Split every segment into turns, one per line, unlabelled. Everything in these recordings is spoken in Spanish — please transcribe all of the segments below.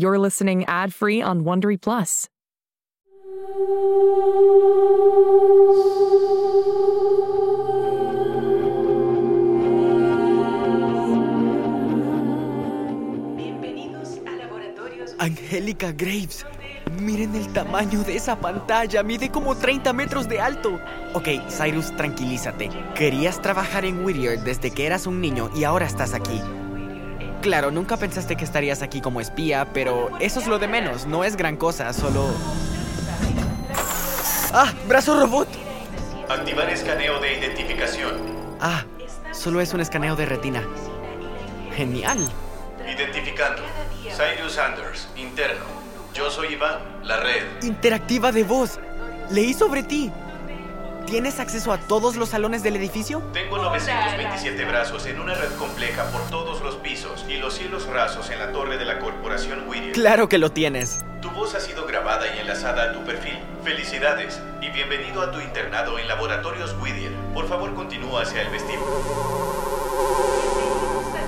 You're listening ad free on Wondery Plus.
Angélica Graves. Miren el tamaño de esa pantalla. Mide como 30 metros de alto. Ok, Cyrus, tranquilízate. Querías trabajar en Whittier desde que eras un niño y ahora estás aquí. Claro, nunca pensaste que estarías aquí como espía, pero eso es lo de menos. No es gran cosa, solo... ¡Ah! ¡Brazo robot!
Activar escaneo de identificación.
Ah, solo es un escaneo de retina. Genial.
Identificando. Cyrus Anders, interno. Yo soy Iván, la red.
Interactiva de voz. Leí sobre ti. ¿Tienes acceso a todos los salones del edificio?
Tengo 927 brazos en una red compleja por todos los pisos y los cielos rasos en la torre de la corporación Whittier.
Claro que lo tienes.
Tu voz ha sido grabada y enlazada a tu perfil. Felicidades y bienvenido a tu internado en Laboratorios Whittier. Por favor, continúa hacia el vestíbulo.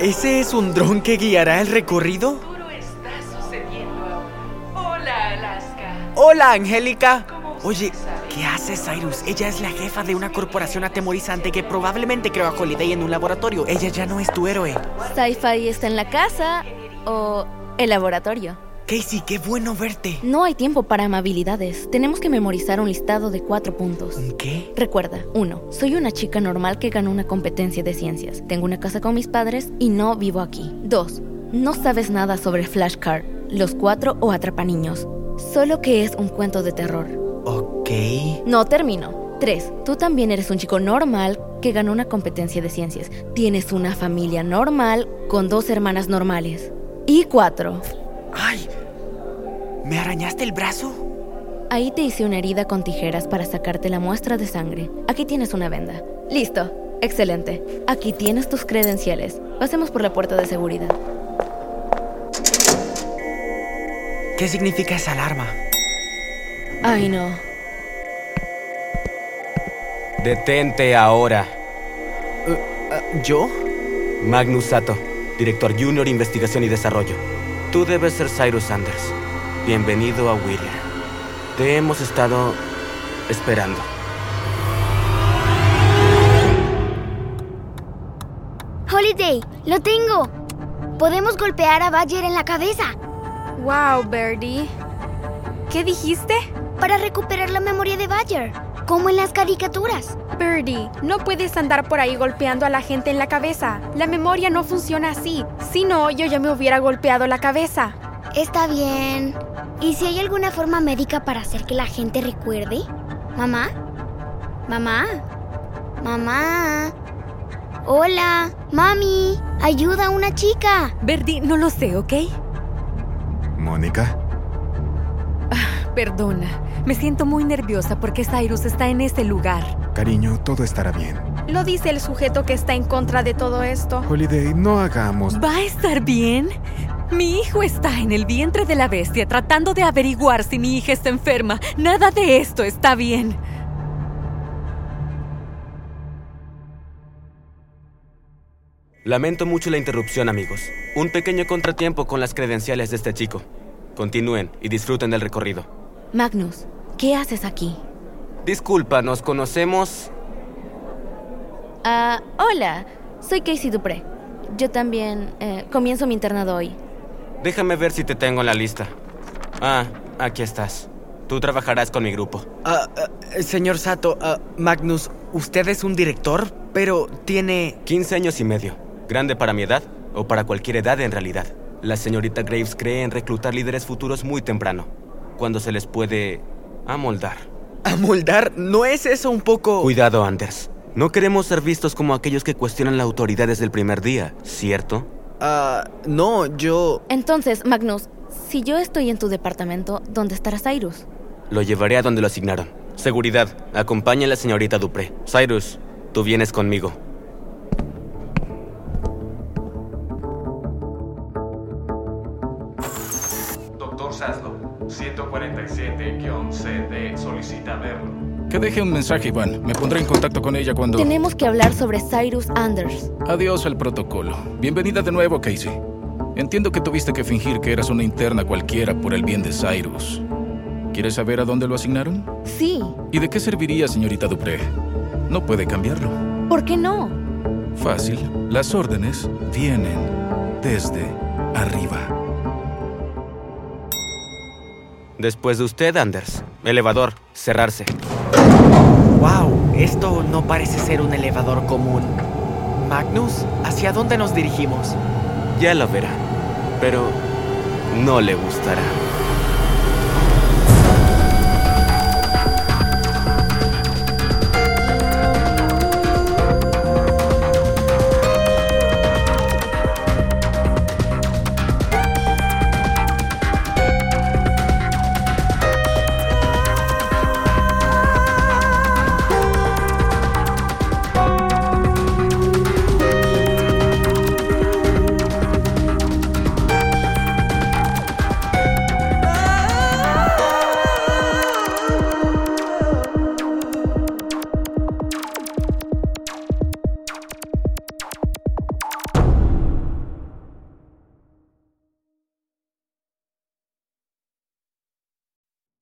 ¿Ese es un dron que guiará el recorrido?
futuro está sucediendo ahora. Hola, Alaska.
Hola, Angélica.
¿Cómo
Oye? ¿Qué hace Cyrus? Ella es la jefa de una corporación atemorizante que probablemente creó a Holiday en un laboratorio. Ella ya no es tu héroe.
Sci-Fi está en la casa o el laboratorio.
Casey, qué bueno verte.
No hay tiempo para amabilidades. Tenemos que memorizar un listado de cuatro puntos.
¿Un qué?
Recuerda, 1. Soy una chica normal que ganó una competencia de ciencias. Tengo una casa con mis padres y no vivo aquí. 2. No sabes nada sobre Flashcard, Los Cuatro o Atrapaniños. Solo que es un cuento de terror.
Ok.
No termino. 3. Tú también eres un chico normal que ganó una competencia de ciencias. Tienes una familia normal con dos hermanas normales. Y 4.
¡Ay! ¿Me arañaste el brazo?
Ahí te hice una herida con tijeras para sacarte la muestra de sangre. Aquí tienes una venda. Listo. Excelente. Aquí tienes tus credenciales. Pasemos por la puerta de seguridad.
¿Qué significa esa alarma?
Ay, no.
Detente ahora.
Ah, ¿Yo?
Magnus Sato, director junior Investigación y Desarrollo. Tú debes ser Cyrus Sanders. Bienvenido a Whittier. Te hemos estado esperando.
Holiday, lo tengo. Podemos golpear a Badger en la cabeza
Wow, Birdie. ¿Qué dijiste?
para recuperar la memoria de Badger, como en las caricaturas.
Birdie, no puedes andar por ahí golpeando a la gente en la cabeza. La memoria no funciona así. Si no, yo ya me hubiera golpeado la cabeza.
Está bien. ¿Y si hay alguna forma médica para hacer que la gente recuerde? ¿Mamá? ¿Mamá? ¿Mamá? Hola, mami, ayuda a una chica.
Birdie, no lo sé, ¿ok?
Mónica,
Perdona. Me siento muy nerviosa porque Cyrus está en ese lugar.
cariño, todo estará bien.
Lo dice el sujeto que está en contra de todo esto.
Holiday, no hagamos...
¿Va a estar bien? Mi hijo está en el vientre de la bestia tratando de averiguar si mi hija está enferma. Nada de esto está bien.
Lamento mucho la interrupción, amigos. Un pequeño contratiempo con las credenciales de este chico. Continúen y disfruten del recorrido.
Magnus, ¿qué haces aquí?
Disculpa, ¿nos conocemos?
Ah, hola. Soy Casey Dupré. Yo también eh, comienzo mi internado hoy.
Déjame ver si te tengo en la lista. Ah, aquí estás. Tú trabajarás con mi grupo.
Ah, ah, señor Sato, ah, Magnus, usted es un director, pero tiene...
15 años y medio. Grande para mi edad, o para cualquier edad en realidad. La señorita Graves cree en reclutar líderes futuros muy temprano, cuando se les puede amoldar.
¿Amoldar? ¿No es eso un poco...?
Cuidado, Anders. No queremos ser vistos como aquellos que cuestionan la autoridad desde el primer día, ¿cierto?
Ah, no, yo...
Entonces, Magnus, si yo estoy en tu departamento, ¿dónde estará Cyrus?
Lo llevaré a donde lo asignaron. Seguridad, acompaña a la señorita Dupré. Cyrus, tú vienes conmigo.
Verlo.
Que deje un mensaje, Iván. Me pondré en contacto con ella cuando...
Tenemos que hablar sobre Cyrus Anders.
Adiós al protocolo. Bienvenida de nuevo, Casey. Entiendo que tuviste que fingir que eras una interna cualquiera por el bien de Cyrus. ¿Quieres saber a dónde lo asignaron?
Sí.
¿Y de qué serviría, señorita Dupré? No puede cambiarlo.
¿Por qué no?
Fácil. Las órdenes vienen desde arriba.
Después de usted, Anders. Elevador, cerrarse.
¡Wow! Esto no parece ser un elevador común. Magnus, ¿hacia dónde nos dirigimos?
Ya lo verá. Pero no le gustará.